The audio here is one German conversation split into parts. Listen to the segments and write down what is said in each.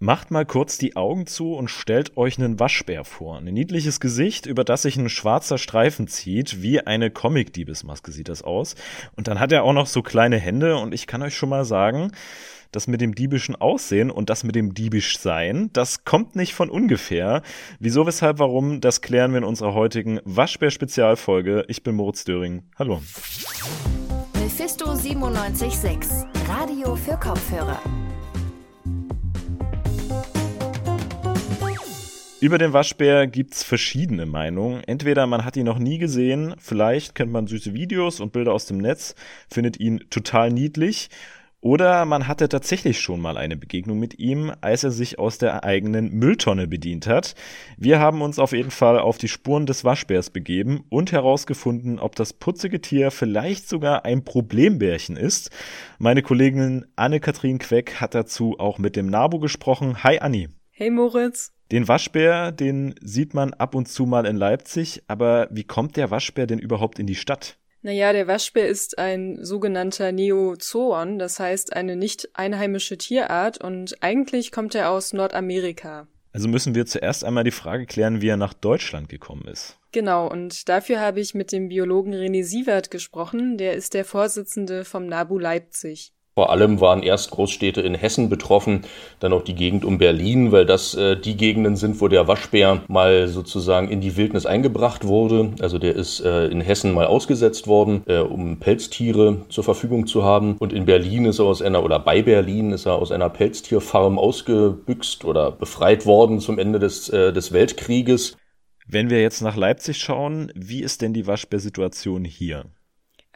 Macht mal kurz die Augen zu und stellt euch einen Waschbär vor. Ein niedliches Gesicht, über das sich ein schwarzer Streifen zieht. Wie eine Comic-Diebesmaske sieht das aus. Und dann hat er auch noch so kleine Hände und ich kann euch schon mal sagen, das mit dem diebischen Aussehen und das mit dem diebisch Sein, das kommt nicht von ungefähr. Wieso, weshalb, warum, das klären wir in unserer heutigen Waschbär-Spezialfolge. Ich bin Moritz Döring. Hallo. Mephisto 976, Radio für Kopfhörer. Über den Waschbär gibt's verschiedene Meinungen. Entweder man hat ihn noch nie gesehen, vielleicht kennt man süße Videos und Bilder aus dem Netz, findet ihn total niedlich, oder man hatte tatsächlich schon mal eine Begegnung mit ihm, als er sich aus der eigenen Mülltonne bedient hat. Wir haben uns auf jeden Fall auf die Spuren des Waschbärs begeben und herausgefunden, ob das putzige Tier vielleicht sogar ein Problembärchen ist. Meine Kollegin Anne-Kathrin Queck hat dazu auch mit dem Nabu gesprochen. Hi Anni. Hey Moritz. Den Waschbär, den sieht man ab und zu mal in Leipzig, aber wie kommt der Waschbär denn überhaupt in die Stadt? Naja, der Waschbär ist ein sogenannter Neozoon, das heißt eine nicht einheimische Tierart und eigentlich kommt er aus Nordamerika. Also müssen wir zuerst einmal die Frage klären, wie er nach Deutschland gekommen ist. Genau, und dafür habe ich mit dem Biologen René Sievert gesprochen, der ist der Vorsitzende vom NABU Leipzig. Vor allem waren erst Großstädte in Hessen betroffen, dann auch die Gegend um Berlin, weil das äh, die Gegenden sind, wo der Waschbär mal sozusagen in die Wildnis eingebracht wurde. Also der ist äh, in Hessen mal ausgesetzt worden, äh, um Pelztiere zur Verfügung zu haben. Und in Berlin ist er aus einer, oder bei Berlin ist er aus einer Pelztierfarm ausgebüxt oder befreit worden zum Ende des, äh, des Weltkrieges. Wenn wir jetzt nach Leipzig schauen, wie ist denn die Waschbärsituation hier?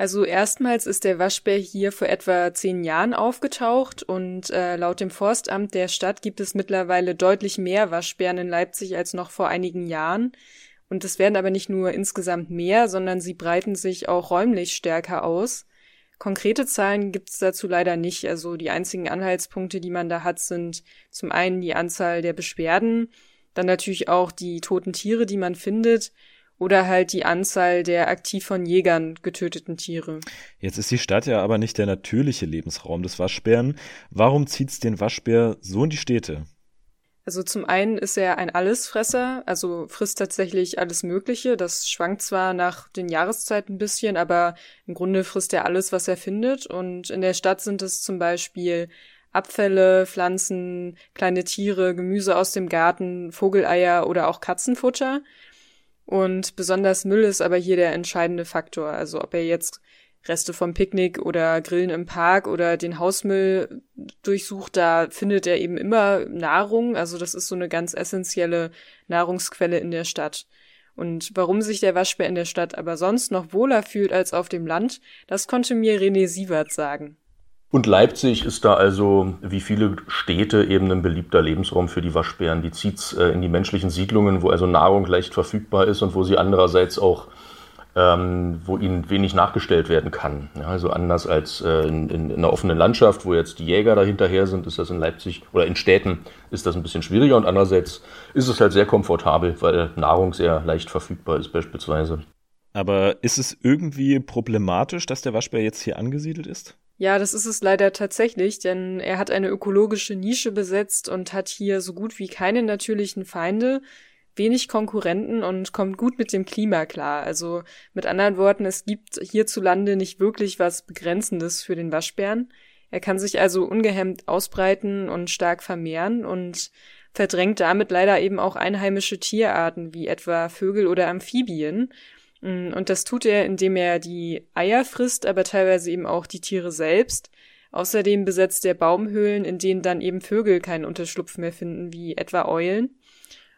Also erstmals ist der Waschbär hier vor etwa zehn Jahren aufgetaucht und äh, laut dem Forstamt der Stadt gibt es mittlerweile deutlich mehr Waschbären in Leipzig als noch vor einigen Jahren. Und es werden aber nicht nur insgesamt mehr, sondern sie breiten sich auch räumlich stärker aus. Konkrete Zahlen gibt es dazu leider nicht. Also die einzigen Anhaltspunkte, die man da hat, sind zum einen die Anzahl der Beschwerden, dann natürlich auch die toten Tiere, die man findet oder halt die Anzahl der aktiv von Jägern getöteten Tiere. Jetzt ist die Stadt ja aber nicht der natürliche Lebensraum des Waschbären. Warum zieht's den Waschbär so in die Städte? Also zum einen ist er ein Allesfresser, also frisst tatsächlich alles Mögliche. Das schwankt zwar nach den Jahreszeiten ein bisschen, aber im Grunde frisst er alles, was er findet. Und in der Stadt sind es zum Beispiel Abfälle, Pflanzen, kleine Tiere, Gemüse aus dem Garten, Vogeleier oder auch Katzenfutter. Und besonders Müll ist aber hier der entscheidende Faktor. Also ob er jetzt Reste vom Picknick oder Grillen im Park oder den Hausmüll durchsucht, da findet er eben immer Nahrung. Also das ist so eine ganz essentielle Nahrungsquelle in der Stadt. Und warum sich der Waschbär in der Stadt aber sonst noch wohler fühlt als auf dem Land, das konnte mir René Sievert sagen. Und Leipzig ist da also, wie viele Städte, eben ein beliebter Lebensraum für die Waschbären. Die zieht's äh, in die menschlichen Siedlungen, wo also Nahrung leicht verfügbar ist und wo sie andererseits auch, ähm, wo ihnen wenig nachgestellt werden kann. Ja, also anders als äh, in, in, in, einer offenen Landschaft, wo jetzt die Jäger dahinterher sind, ist das in Leipzig oder in Städten ist das ein bisschen schwieriger und andererseits ist es halt sehr komfortabel, weil Nahrung sehr leicht verfügbar ist beispielsweise. Aber ist es irgendwie problematisch, dass der Waschbär jetzt hier angesiedelt ist? Ja, das ist es leider tatsächlich, denn er hat eine ökologische Nische besetzt und hat hier so gut wie keine natürlichen Feinde, wenig Konkurrenten und kommt gut mit dem Klima klar. Also mit anderen Worten, es gibt hierzulande nicht wirklich was Begrenzendes für den Waschbären. Er kann sich also ungehemmt ausbreiten und stark vermehren und verdrängt damit leider eben auch einheimische Tierarten wie etwa Vögel oder Amphibien. Mm, und das tut er, indem er die Eier frisst, aber teilweise eben auch die Tiere selbst. Außerdem besetzt er Baumhöhlen, in denen dann eben Vögel keinen Unterschlupf mehr finden, wie etwa Eulen.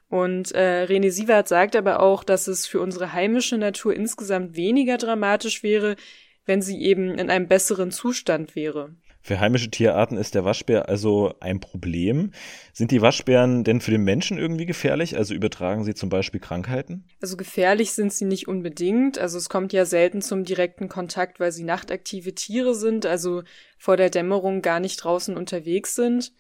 Und äh, René Sievert sagt aber auch, dass es für unsere heimische Natur insgesamt weniger dramatisch wäre, wenn sie eben in einem besseren Zustand wäre. Für heimische Tierarten ist der Waschbär also ein Problem. Sind die Waschbären denn für den Menschen irgendwie gefährlich? Also übertragen sie zum Beispiel Krankheiten? Also gefährlich sind sie nicht unbedingt. Also es kommt ja selten zum direkten Kontakt, weil sie nachtaktive Tiere sind, also vor der Dämmerung gar nicht draußen unterwegs sind.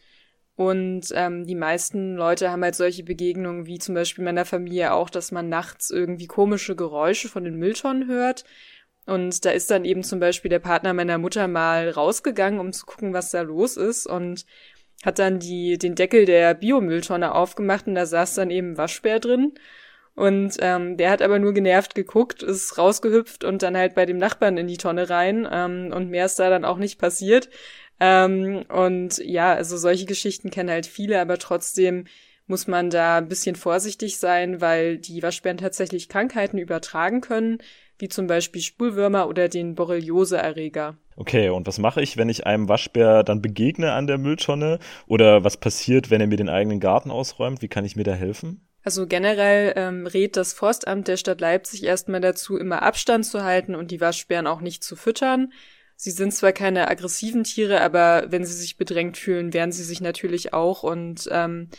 Und ähm, die meisten Leute haben halt solche Begegnungen, wie zum Beispiel meiner Familie auch, dass man nachts irgendwie komische Geräusche von den Mülltonnen hört. Und da ist dann eben zum Beispiel der Partner meiner Mutter mal rausgegangen, um zu gucken, was da los ist und hat dann die, den Deckel der Biomülltonne aufgemacht und da saß dann eben Waschbär drin. Und ähm, der hat aber nur genervt geguckt, ist rausgehüpft und dann halt bei dem Nachbarn in die Tonne rein. Ähm, und mehr ist da dann auch nicht passiert. Ähm, und ja, also solche Geschichten kennen halt viele, aber trotzdem muss man da ein bisschen vorsichtig sein, weil die Waschbären tatsächlich Krankheiten übertragen können, wie zum Beispiel Spulwürmer oder den Borreliose-Erreger. Okay, und was mache ich, wenn ich einem Waschbär dann begegne an der Mülltonne? Oder was passiert, wenn er mir den eigenen Garten ausräumt? Wie kann ich mir da helfen? Also generell ähm, rät das Forstamt der Stadt Leipzig erstmal dazu, immer Abstand zu halten und die Waschbären auch nicht zu füttern. Sie sind zwar keine aggressiven Tiere, aber wenn sie sich bedrängt fühlen, wehren sie sich natürlich auch. Und ähm,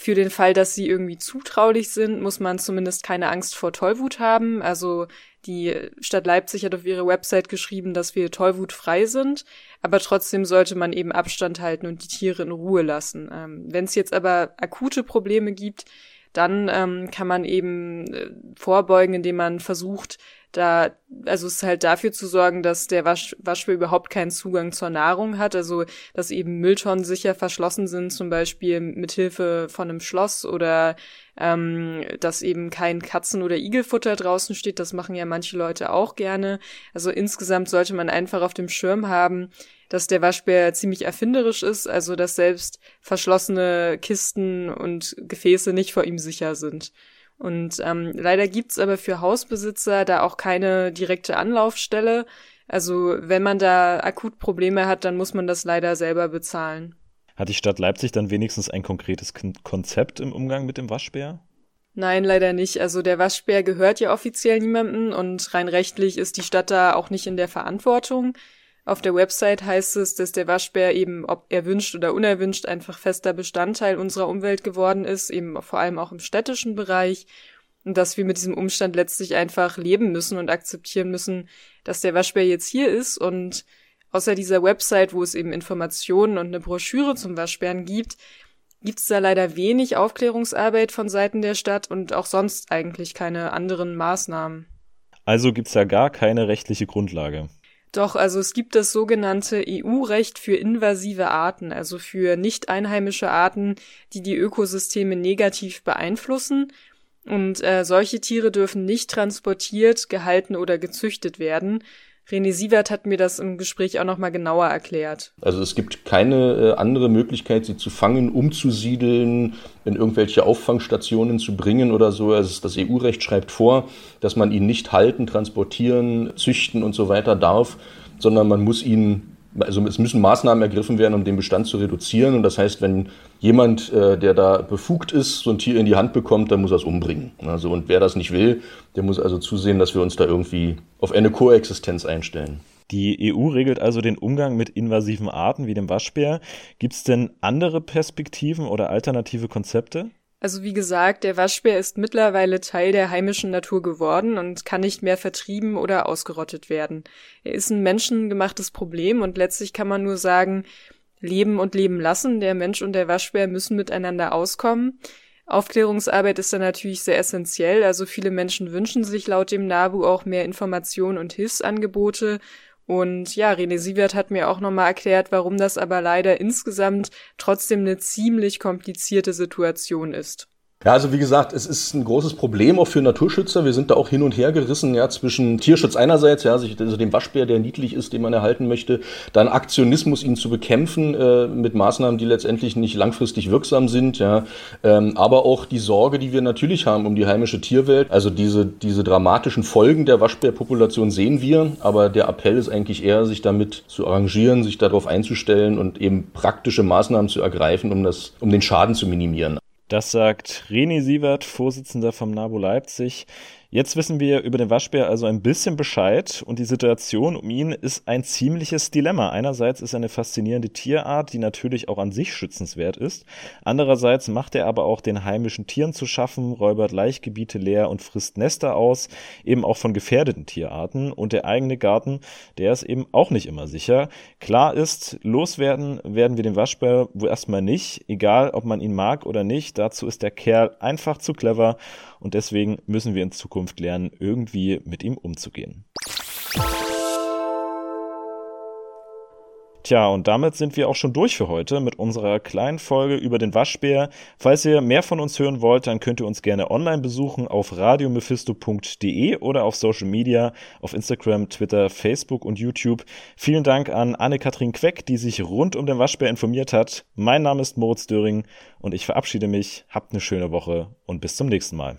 für den Fall, dass sie irgendwie zutraulich sind, muss man zumindest keine Angst vor Tollwut haben. Also die Stadt Leipzig hat auf ihre Website geschrieben, dass wir tollwutfrei sind, aber trotzdem sollte man eben Abstand halten und die Tiere in Ruhe lassen. Ähm, wenn es jetzt aber akute Probleme gibt, dann ähm, kann man eben äh, vorbeugen, indem man versucht, da, also es ist halt dafür zu sorgen, dass der Wasch, Waschbär überhaupt keinen Zugang zur Nahrung hat, also dass eben Mülltonnen sicher verschlossen sind, zum Beispiel mit Hilfe von einem Schloss oder ähm, dass eben kein Katzen- oder Igelfutter draußen steht. Das machen ja manche Leute auch gerne. Also insgesamt sollte man einfach auf dem Schirm haben, dass der Waschbär ziemlich erfinderisch ist, also dass selbst verschlossene Kisten und Gefäße nicht vor ihm sicher sind. Und ähm, leider gibt's aber für Hausbesitzer da auch keine direkte Anlaufstelle. Also wenn man da akut Probleme hat, dann muss man das leider selber bezahlen. Hat die Stadt Leipzig dann wenigstens ein konkretes Konzept im Umgang mit dem Waschbär? Nein, leider nicht. Also der Waschbär gehört ja offiziell niemandem und rein rechtlich ist die Stadt da auch nicht in der Verantwortung. Auf der Website heißt es, dass der Waschbär eben, ob erwünscht oder unerwünscht, einfach fester Bestandteil unserer Umwelt geworden ist, eben vor allem auch im städtischen Bereich. Und dass wir mit diesem Umstand letztlich einfach leben müssen und akzeptieren müssen, dass der Waschbär jetzt hier ist und außer dieser Website, wo es eben Informationen und eine Broschüre zum Waschbären gibt, gibt es da leider wenig Aufklärungsarbeit von Seiten der Stadt und auch sonst eigentlich keine anderen Maßnahmen. Also gibt's da gar keine rechtliche Grundlage. Doch, also es gibt das sogenannte EU-Recht für invasive Arten, also für nicht einheimische Arten, die die Ökosysteme negativ beeinflussen. Und äh, solche Tiere dürfen nicht transportiert, gehalten oder gezüchtet werden. René Sievert hat mir das im Gespräch auch nochmal genauer erklärt. Also es gibt keine äh, andere Möglichkeit, sie zu fangen, umzusiedeln, in irgendwelche Auffangstationen zu bringen oder so. Also das EU-Recht schreibt vor, dass man ihn nicht halten, transportieren, züchten und so weiter darf, sondern man muss ihn also es müssen Maßnahmen ergriffen werden, um den Bestand zu reduzieren. Und das heißt, wenn jemand, äh, der da befugt ist, so ein Tier in die Hand bekommt, dann muss er es umbringen. Also, und wer das nicht will, der muss also zusehen, dass wir uns da irgendwie auf eine Koexistenz einstellen. Die EU regelt also den Umgang mit invasiven Arten wie dem Waschbär. Gibt es denn andere Perspektiven oder alternative Konzepte? Also wie gesagt, der Waschbär ist mittlerweile Teil der heimischen Natur geworden und kann nicht mehr vertrieben oder ausgerottet werden. Er ist ein menschengemachtes Problem und letztlich kann man nur sagen, leben und leben lassen. Der Mensch und der Waschbär müssen miteinander auskommen. Aufklärungsarbeit ist da natürlich sehr essentiell. Also viele Menschen wünschen sich laut dem NABU auch mehr Informationen und Hilfsangebote und ja, René Sievert hat mir auch nochmal erklärt, warum das aber leider insgesamt trotzdem eine ziemlich komplizierte Situation ist. Ja, also wie gesagt, es ist ein großes Problem auch für Naturschützer. Wir sind da auch hin und her gerissen, ja, zwischen Tierschutz einerseits, ja, also dem Waschbär, der niedlich ist, den man erhalten möchte, dann Aktionismus, ihn zu bekämpfen äh, mit Maßnahmen, die letztendlich nicht langfristig wirksam sind, ja, ähm, aber auch die Sorge, die wir natürlich haben um die heimische Tierwelt. Also diese diese dramatischen Folgen der Waschbärpopulation sehen wir, aber der Appell ist eigentlich eher, sich damit zu arrangieren, sich darauf einzustellen und eben praktische Maßnahmen zu ergreifen, um das, um den Schaden zu minimieren. Das sagt René Sievert, Vorsitzender vom NABU Leipzig. Jetzt wissen wir über den Waschbär also ein bisschen Bescheid und die Situation um ihn ist ein ziemliches Dilemma. Einerseits ist er eine faszinierende Tierart, die natürlich auch an sich schützenswert ist. Andererseits macht er aber auch den heimischen Tieren zu schaffen, räubert Laichgebiete leer und frisst Nester aus, eben auch von gefährdeten Tierarten. Und der eigene Garten, der ist eben auch nicht immer sicher. Klar ist, loswerden werden wir den Waschbär wohl erstmal nicht, egal ob man ihn mag oder nicht. Dazu ist der Kerl einfach zu clever und deswegen müssen wir in Zukunft lernen, irgendwie mit ihm umzugehen. Tja, und damit sind wir auch schon durch für heute mit unserer kleinen Folge über den Waschbär. Falls ihr mehr von uns hören wollt, dann könnt ihr uns gerne online besuchen auf radiomephisto.de oder auf Social Media, auf Instagram, Twitter, Facebook und YouTube. Vielen Dank an Anne-Kathrin Queck, die sich rund um den Waschbär informiert hat. Mein Name ist Moritz Döring und ich verabschiede mich. Habt eine schöne Woche und bis zum nächsten Mal.